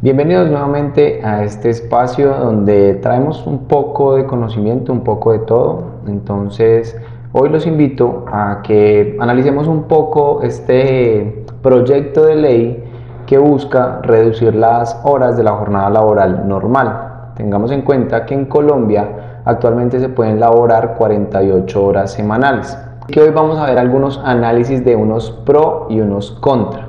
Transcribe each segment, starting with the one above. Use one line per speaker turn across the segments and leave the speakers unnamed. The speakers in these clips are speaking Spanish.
Bienvenidos nuevamente a este espacio donde traemos un poco de conocimiento, un poco de todo. Entonces, hoy los invito a que analicemos un poco este proyecto de ley que busca reducir las horas de la jornada laboral normal. Tengamos en cuenta que en Colombia actualmente se pueden laborar 48 horas semanales. Que hoy vamos a ver algunos análisis de unos pro y unos contra.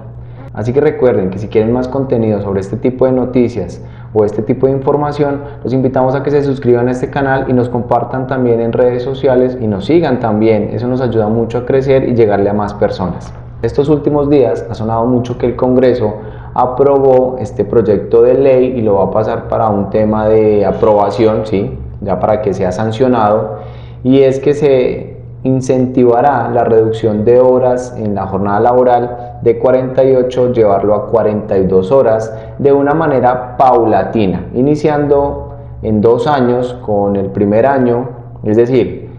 Así que recuerden que si quieren más contenido sobre este tipo de noticias o este tipo de información, los invitamos a que se suscriban a este canal y nos compartan también en redes sociales y nos sigan también. Eso nos ayuda mucho a crecer y llegarle a más personas. Estos últimos días ha sonado mucho que el Congreso aprobó este proyecto de ley y lo va a pasar para un tema de aprobación, ¿sí? ya para que sea sancionado, y es que se incentivará la reducción de horas en la jornada laboral de 48, llevarlo a 42 horas de una manera paulatina, iniciando en dos años con el primer año, es decir,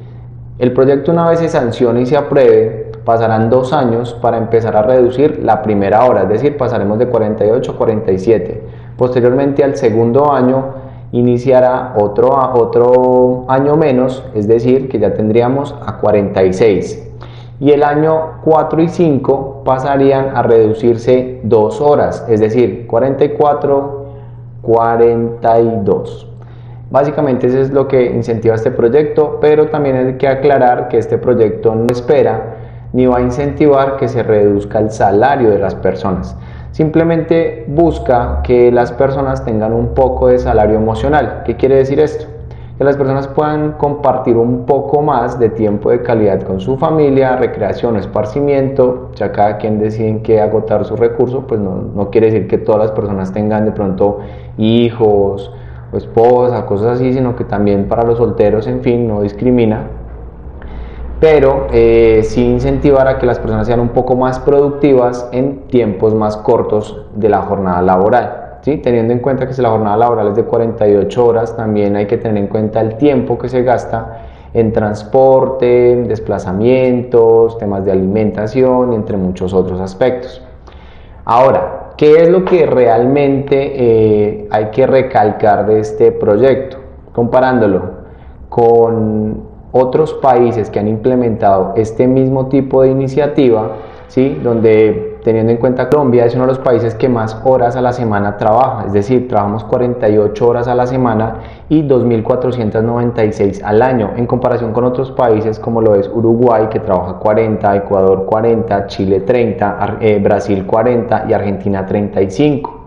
el proyecto una vez se sancione y se apruebe, pasarán dos años para empezar a reducir la primera hora, es decir, pasaremos de 48 a 47. Posteriormente al segundo año iniciará otro, otro año menos, es decir, que ya tendríamos a 46. Y el año 4 y 5 pasarían a reducirse dos horas, es decir, 44, 42. Básicamente eso es lo que incentiva este proyecto, pero también hay que aclarar que este proyecto no espera ni va a incentivar que se reduzca el salario de las personas. Simplemente busca que las personas tengan un poco de salario emocional. ¿Qué quiere decir esto? Que las personas puedan compartir un poco más de tiempo de calidad con su familia, recreación, esparcimiento. Ya cada quien decide en qué agotar su recurso, pues no, no quiere decir que todas las personas tengan de pronto hijos o esposa, cosas así, sino que también para los solteros, en fin, no discrimina pero eh, sí incentivar a que las personas sean un poco más productivas en tiempos más cortos de la jornada laboral. ¿Sí? Teniendo en cuenta que si la jornada laboral es de 48 horas, también hay que tener en cuenta el tiempo que se gasta en transporte, desplazamientos, temas de alimentación entre muchos otros aspectos. Ahora, ¿qué es lo que realmente eh, hay que recalcar de este proyecto? Comparándolo con otros países que han implementado este mismo tipo de iniciativa, ¿sí? donde teniendo en cuenta Colombia es uno de los países que más horas a la semana trabaja, es decir, trabajamos 48 horas a la semana y 2.496 al año, en comparación con otros países como lo es Uruguay que trabaja 40, Ecuador 40, Chile 30, eh, Brasil 40 y Argentina 35.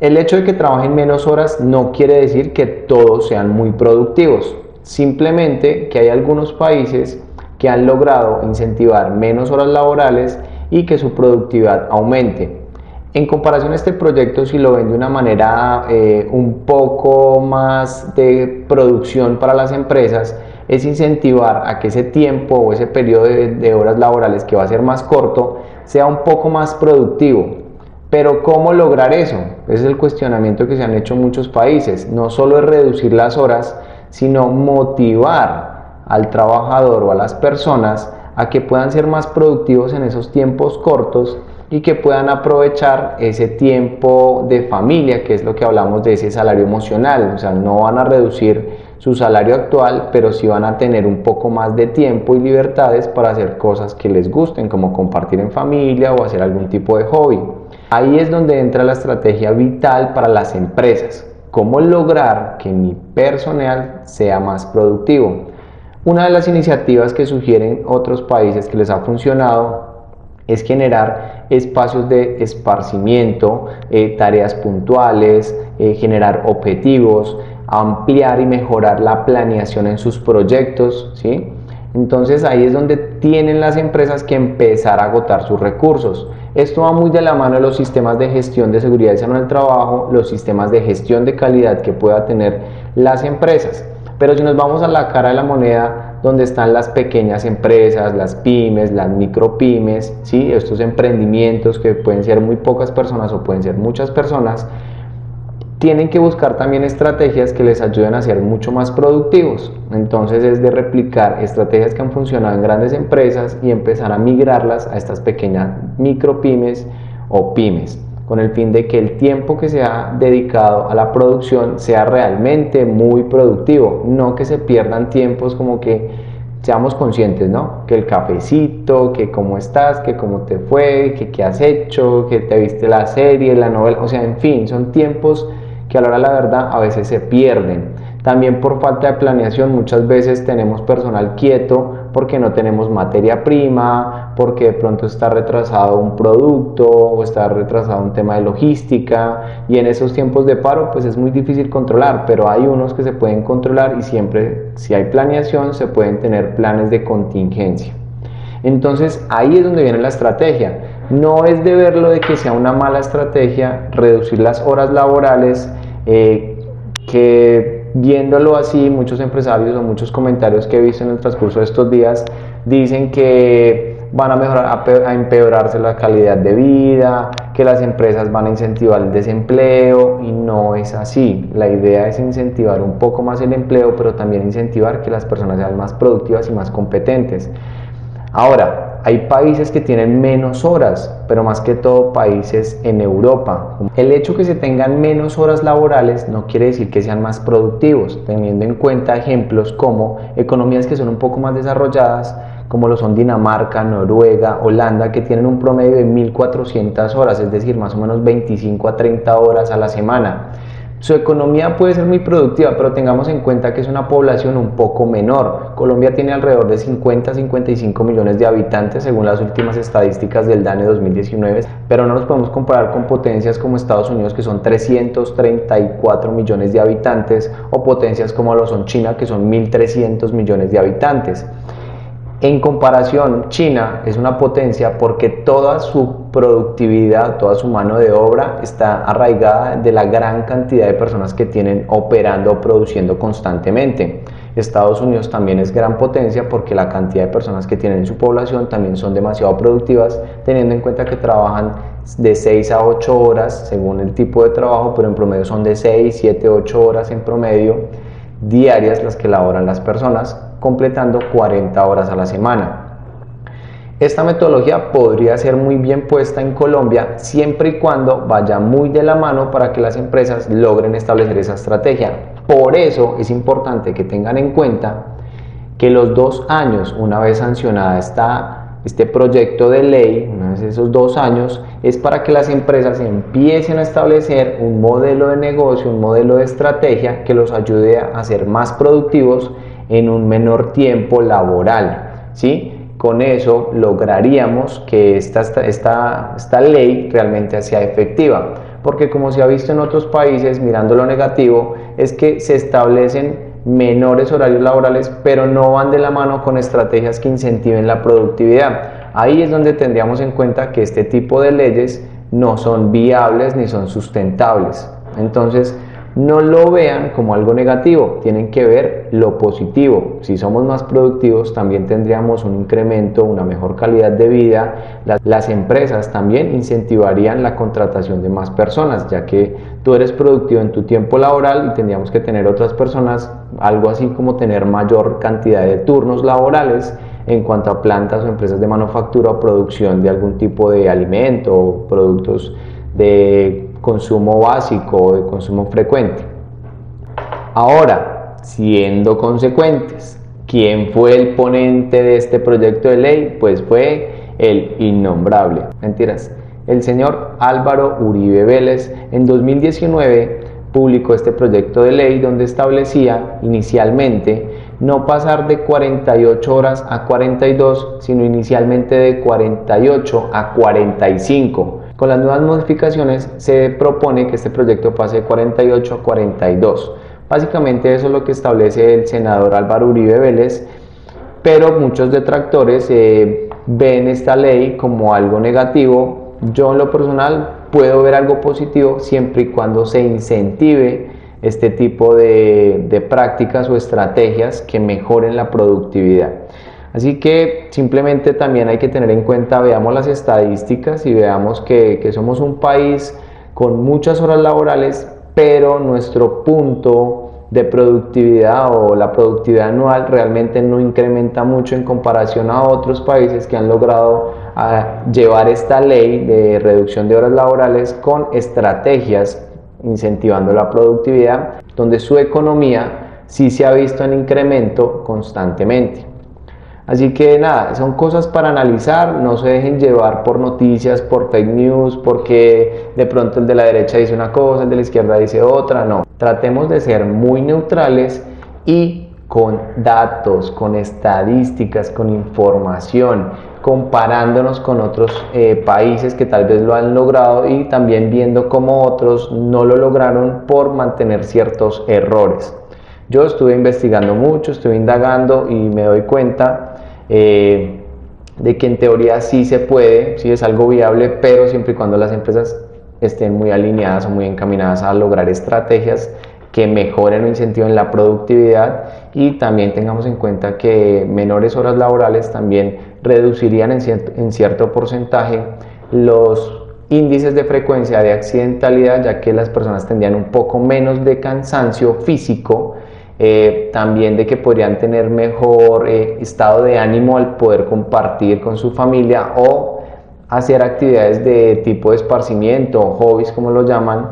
El hecho de que trabajen menos horas no quiere decir que todos sean muy productivos. Simplemente que hay algunos países que han logrado incentivar menos horas laborales y que su productividad aumente. En comparación a este proyecto, si lo ven de una manera eh, un poco más de producción para las empresas, es incentivar a que ese tiempo o ese periodo de, de horas laborales que va a ser más corto sea un poco más productivo. Pero ¿cómo lograr eso? Ese es el cuestionamiento que se han hecho muchos países. No solo es reducir las horas, sino motivar al trabajador o a las personas a que puedan ser más productivos en esos tiempos cortos y que puedan aprovechar ese tiempo de familia, que es lo que hablamos de ese salario emocional. O sea, no van a reducir su salario actual, pero sí van a tener un poco más de tiempo y libertades para hacer cosas que les gusten, como compartir en familia o hacer algún tipo de hobby. Ahí es donde entra la estrategia vital para las empresas cómo lograr que mi personal sea más productivo. Una de las iniciativas que sugieren otros países que les ha funcionado es generar espacios de esparcimiento, eh, tareas puntuales, eh, generar objetivos, ampliar y mejorar la planeación en sus proyectos, ¿sí? Entonces ahí es donde tienen las empresas que empezar a agotar sus recursos. Esto va muy de la mano de los sistemas de gestión de seguridad y salud en trabajo, los sistemas de gestión de calidad que pueda tener las empresas. Pero si nos vamos a la cara de la moneda, donde están las pequeñas empresas, las pymes, las micropymes, ¿sí? estos emprendimientos que pueden ser muy pocas personas o pueden ser muchas personas, tienen que buscar también estrategias que les ayuden a ser mucho más productivos. Entonces es de replicar estrategias que han funcionado en grandes empresas y empezar a migrarlas a estas pequeñas micro pymes o pymes. Con el fin de que el tiempo que se ha dedicado a la producción sea realmente muy productivo, no que se pierdan tiempos como que seamos conscientes, ¿no? Que el cafecito, que cómo estás, que cómo te fue, que qué has hecho, que te viste la serie, la novela, o sea, en fin, son tiempos que a la hora de la verdad a veces se pierden. También por falta de planeación muchas veces tenemos personal quieto porque no tenemos materia prima, porque de pronto está retrasado un producto o está retrasado un tema de logística y en esos tiempos de paro pues es muy difícil controlar, pero hay unos que se pueden controlar y siempre si hay planeación se pueden tener planes de contingencia. Entonces ahí es donde viene la estrategia. No es de verlo de que sea una mala estrategia reducir las horas laborales, eh, que viéndolo así, muchos empresarios o muchos comentarios que he visto en el transcurso de estos días dicen que van a mejorar, a empeorarse la calidad de vida, que las empresas van a incentivar el desempleo y no es así. La idea es incentivar un poco más el empleo, pero también incentivar que las personas sean más productivas y más competentes. Ahora, hay países que tienen menos horas, pero más que todo países en Europa. El hecho que se tengan menos horas laborales no quiere decir que sean más productivos, teniendo en cuenta ejemplos como economías que son un poco más desarrolladas, como lo son Dinamarca, Noruega, Holanda, que tienen un promedio de 1.400 horas, es decir, más o menos 25 a 30 horas a la semana. Su economía puede ser muy productiva, pero tengamos en cuenta que es una población un poco menor. Colombia tiene alrededor de 50 a 55 millones de habitantes según las últimas estadísticas del DANE 2019, pero no nos podemos comparar con potencias como Estados Unidos que son 334 millones de habitantes o potencias como lo son China que son 1.300 millones de habitantes. En comparación, China es una potencia porque toda su productividad, toda su mano de obra está arraigada de la gran cantidad de personas que tienen operando o produciendo constantemente. Estados Unidos también es gran potencia porque la cantidad de personas que tienen en su población también son demasiado productivas, teniendo en cuenta que trabajan de 6 a 8 horas según el tipo de trabajo, pero en promedio son de 6, 7, 8 horas en promedio diarias las que laboran las personas completando 40 horas a la semana. Esta metodología podría ser muy bien puesta en Colombia siempre y cuando vaya muy de la mano para que las empresas logren establecer esa estrategia. Por eso es importante que tengan en cuenta que los dos años, una vez sancionada esta, este proyecto de ley, una vez esos dos años, es para que las empresas empiecen a establecer un modelo de negocio, un modelo de estrategia que los ayude a ser más productivos en un menor tiempo laboral. ¿sí? Con eso lograríamos que esta, esta, esta ley realmente sea efectiva. Porque como se ha visto en otros países, mirando lo negativo, es que se establecen menores horarios laborales, pero no van de la mano con estrategias que incentiven la productividad. Ahí es donde tendríamos en cuenta que este tipo de leyes no son viables ni son sustentables. Entonces, no lo vean como algo negativo, tienen que ver lo positivo. Si somos más productivos, también tendríamos un incremento, una mejor calidad de vida. Las, empresas también incentivarían la contratación de más personas, ya que tú eres productivo en tu tiempo laboral y tendríamos que tener otras personas, algo así como tener mayor cantidad de turnos laborales en cuanto a plantas o empresas de manufactura o producción de algún tipo de alimento o productos de consumo básico o de consumo frecuente. Ahora, siendo consecuentes, ¿quién fue el ponente de este proyecto de ley? Pues fue el innombrable. Mentiras. El señor Álvaro Uribe Vélez en 2019 publicó este proyecto de ley donde establecía inicialmente no pasar de 48 horas a 42, sino inicialmente de 48 a 45 con las nuevas modificaciones se propone que este proyecto pase de 48 a 42. Básicamente eso es lo que establece el senador Álvaro Uribe Vélez, pero muchos detractores eh, ven esta ley como algo negativo. Yo en lo personal puedo ver algo positivo siempre y cuando se incentive este tipo de prácticas o estrategias que mejoren la productividad. Así que simplemente también hay que tener en cuenta, veamos las estadísticas y veamos que, somos un país con muchas horas laborales, pero nuestro punto de productividad o la productividad anual realmente no incrementa mucho en comparación a otros países que han logrado a llevar esta ley de reducción de horas laborales con estrategias incentivando la productividad, donde su economía sí se ha visto en incremento constantemente. Así que nada, son cosas para analizar, no se dejen llevar por noticias, por fake news, porque de pronto el de la derecha dice una cosa, el de la izquierda dice otra, no. Tratemos de ser muy neutrales y con datos, con estadísticas, con información, comparándonos con otros eh, países que tal vez lo han logrado y también viendo cómo otros no lo lograron por mantener ciertos errores. Yo estuve investigando mucho, estuve indagando y me doy cuenta eh, de que en teoría sí se puede, sí es algo viable, pero siempre y cuando las empresas estén muy alineadas o muy encaminadas a lograr estrategias que mejoren o incentiven la productividad y también tengamos en cuenta que menores horas laborales también reducirían en cierto, en cierto porcentaje los índices de frecuencia de accidentalidad ya que las personas tendrían un poco menos de cansancio físico eh, también de que podrían tener mejor eh, estado de ánimo al poder compartir con su familia o hacer actividades de tipo de esparcimiento, hobbies como lo llaman,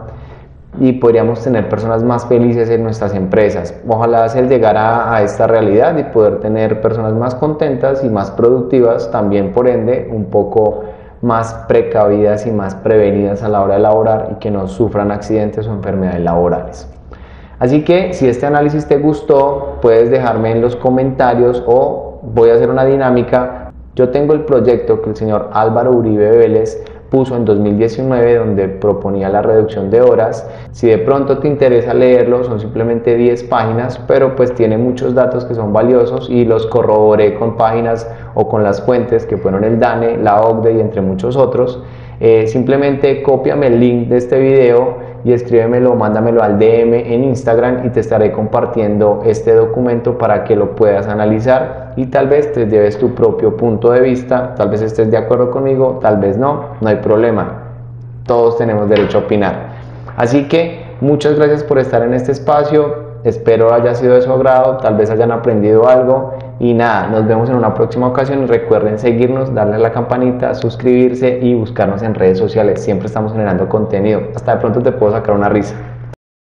y podríamos tener personas más felices en nuestras empresas. Ojalá se llegara a esta realidad y poder tener personas más contentas y más productivas, también por ende un poco más precavidas y más prevenidas a la hora de laborar y que no sufran accidentes o enfermedades laborales. Así que si este análisis te gustó, puedes dejarme en los comentarios o voy a hacer una dinámica. Yo tengo el proyecto que el señor Álvaro Uribe Vélez puso en 2019 donde proponía la reducción de horas. Si de pronto te interesa leerlo, son simplemente 10 páginas, pero pues tiene muchos datos que son valiosos y los corroboré con páginas o con las fuentes que fueron el DANE, la OCDE y entre muchos otros. Eh, simplemente cópiame el link de este video y escríbemelo, mándamelo al DM en Instagram y te estaré compartiendo este documento para que lo puedas analizar y tal vez te lleves tu propio punto de vista, tal vez estés de acuerdo conmigo, tal vez no, no hay problema. Todos tenemos derecho a opinar. Así que muchas gracias por estar en este espacio. Espero haya sido de su agrado, tal vez hayan aprendido algo y nada, nos vemos en una próxima ocasión. Recuerden seguirnos, darle a la campanita, suscribirse y buscarnos en redes sociales. Siempre estamos generando contenido. Hasta de pronto te puedo sacar una risa.